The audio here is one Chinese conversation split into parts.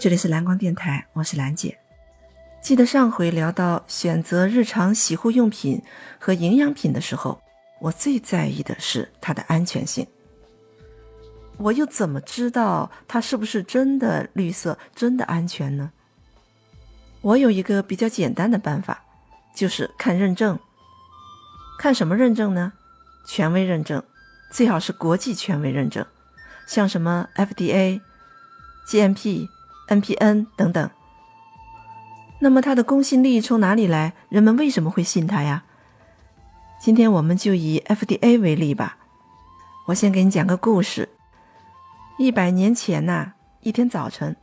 这里是蓝光电台，我是兰姐。记得上回聊到选择日常洗护用品和营养品的时候，我最在意的是它的安全性。我又怎么知道它是不是真的绿色、真的安全呢？我有一个比较简单的办法，就是看认证。看什么认证呢？权威认证，最好是国际权威认证，像什么 FDA、GMP。NPN 等等，那么它的公信力从哪里来？人们为什么会信它呀？今天我们就以 FDA 为例吧。我先给你讲个故事。一百年前呐，一天早晨，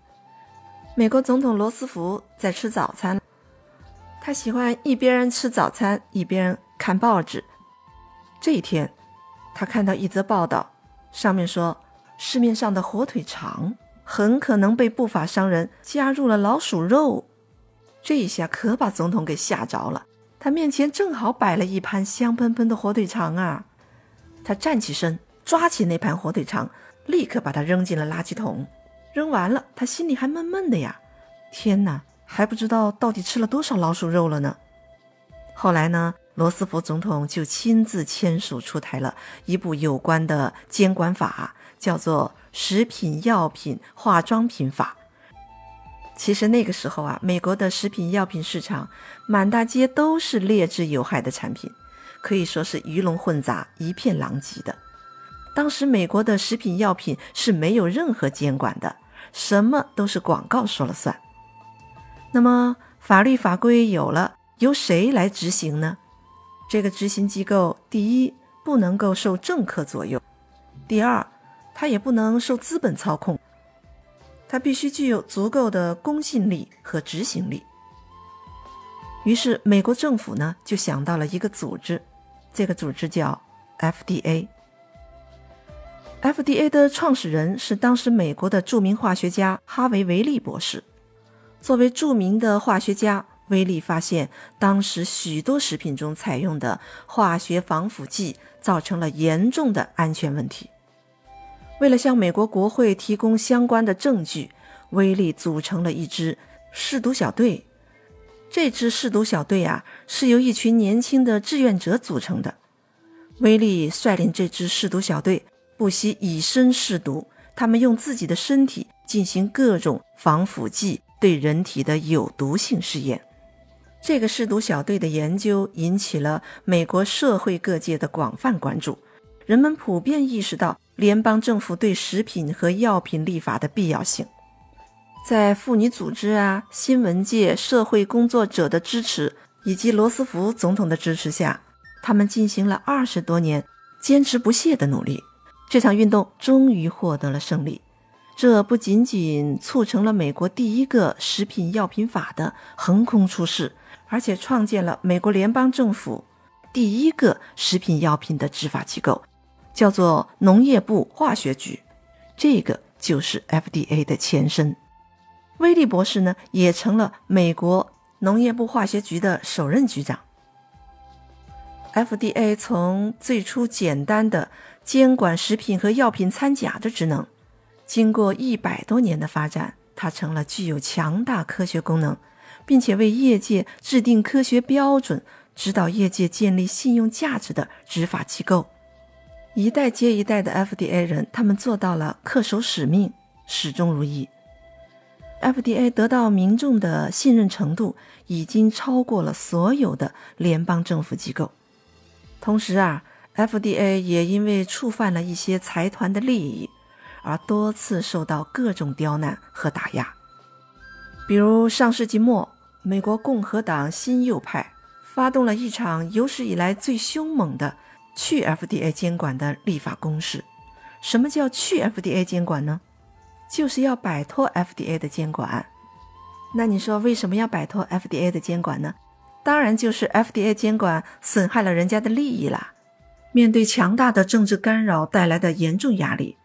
美国总统罗斯福在吃早餐，他喜欢一边吃早餐一边看报纸。这一天，他看到一则报道，上面说市面上的火腿肠。很可能被不法商人加入了老鼠肉，这一下可把总统给吓着了。他面前正好摆了一盘香喷喷的火腿肠啊！他站起身，抓起那盘火腿肠，立刻把它扔进了垃圾桶。扔完了，他心里还闷闷的呀：天哪，还不知道到底吃了多少老鼠肉了呢。后来呢，罗斯福总统就亲自签署出台了一部有关的监管法，叫做。食品药品化妆品法，其实那个时候啊，美国的食品药品市场满大街都是劣质有害的产品，可以说是鱼龙混杂，一片狼藉的。当时美国的食品药品是没有任何监管的，什么都是广告说了算。那么法律法规有了，由谁来执行呢？这个执行机构，第一不能够受政客左右，第二。它也不能受资本操控，它必须具有足够的公信力和执行力。于是，美国政府呢就想到了一个组织，这个组织叫 FDA。FDA 的创始人是当时美国的著名化学家哈维·维利博士。作为著名的化学家，威利发现当时许多食品中采用的化学防腐剂造成了严重的安全问题。为了向美国国会提供相关的证据，威利组成了一支试毒小队。这支试毒小队啊，是由一群年轻的志愿者组成的。威利率领这支试毒小队，不惜以身试毒。他们用自己的身体进行各种防腐剂对人体的有毒性试验。这个试毒小队的研究引起了美国社会各界的广泛关注，人们普遍意识到。联邦政府对食品和药品立法的必要性，在妇女组织啊、新闻界、社会工作者的支持以及罗斯福总统的支持下，他们进行了二十多年坚持不懈的努力。这场运动终于获得了胜利。这不仅仅促成了美国第一个食品药品法的横空出世，而且创建了美国联邦政府第一个食品药品的执法机构。叫做农业部化学局，这个就是 FDA 的前身。威利博士呢，也成了美国农业部化学局的首任局长。FDA 从最初简单的监管食品和药品掺假的职能，经过一百多年的发展，它成了具有强大科学功能，并且为业界制定科学标准、指导业界建立信用价值的执法机构。一代接一代的 FDA 人，他们做到了恪守使命，始终如一。FDA 得到民众的信任程度，已经超过了所有的联邦政府机构。同时啊，FDA 也因为触犯了一些财团的利益，而多次受到各种刁难和打压。比如上世纪末，美国共和党新右派发动了一场有史以来最凶猛的。去 FDA 监管的立法公式，什么叫去 FDA 监管呢？就是要摆脱 FDA 的监管。那你说为什么要摆脱 FDA 的监管呢？当然就是 FDA 监管损害了人家的利益啦。面对强大的政治干扰带来的严重压力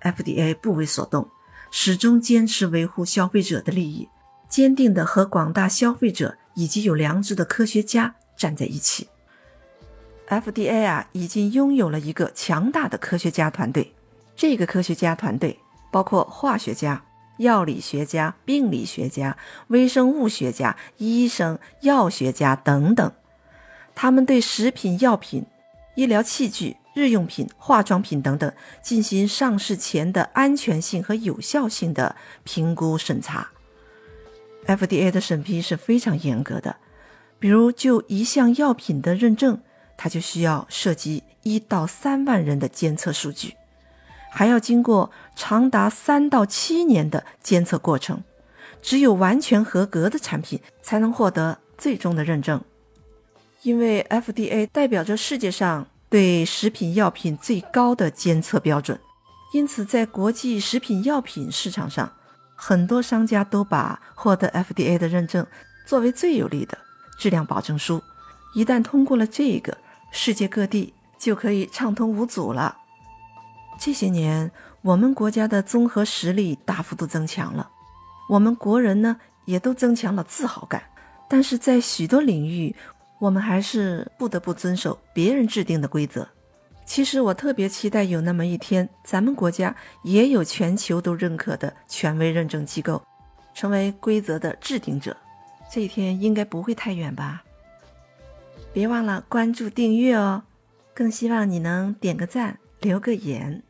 ，FDA 不为所动，始终坚持维护消费者的利益，坚定地和广大消费者以及有良知的科学家站在一起。FDA 啊，已经拥有了一个强大的科学家团队。这个科学家团队包括化学家、药理学家、病理学家、微生物学家、医生、药学家等等，他们对食品药品、医疗器具、日用品、化妆品等等进行上市前的安全性和有效性的评估审查。FDA 的审批是非常严格的，比如就一项药品的认证，它就需要涉及一到三万人的监测数据。还要经过长达三到七年的监测过程，只有完全合格的产品才能获得最终的认证。因为 FDA 代表着世界上对食品药品最高的监测标准，因此在国际食品药品市场上，很多商家都把获得 FDA 的认证作为最有力的质量保证书。一旦通过了这个，世界各地就可以畅通无阻了。这些年，我们国家的综合实力大幅度增强了，我们国人呢也都增强了自豪感。但是在许多领域，我们还是不得不遵守别人制定的规则。其实我特别期待有那么一天，咱们国家也有全球都认可的权威认证机构，成为规则的制定者。这一天应该不会太远吧？别忘了关注订阅哦，更希望你能点个赞，留个言。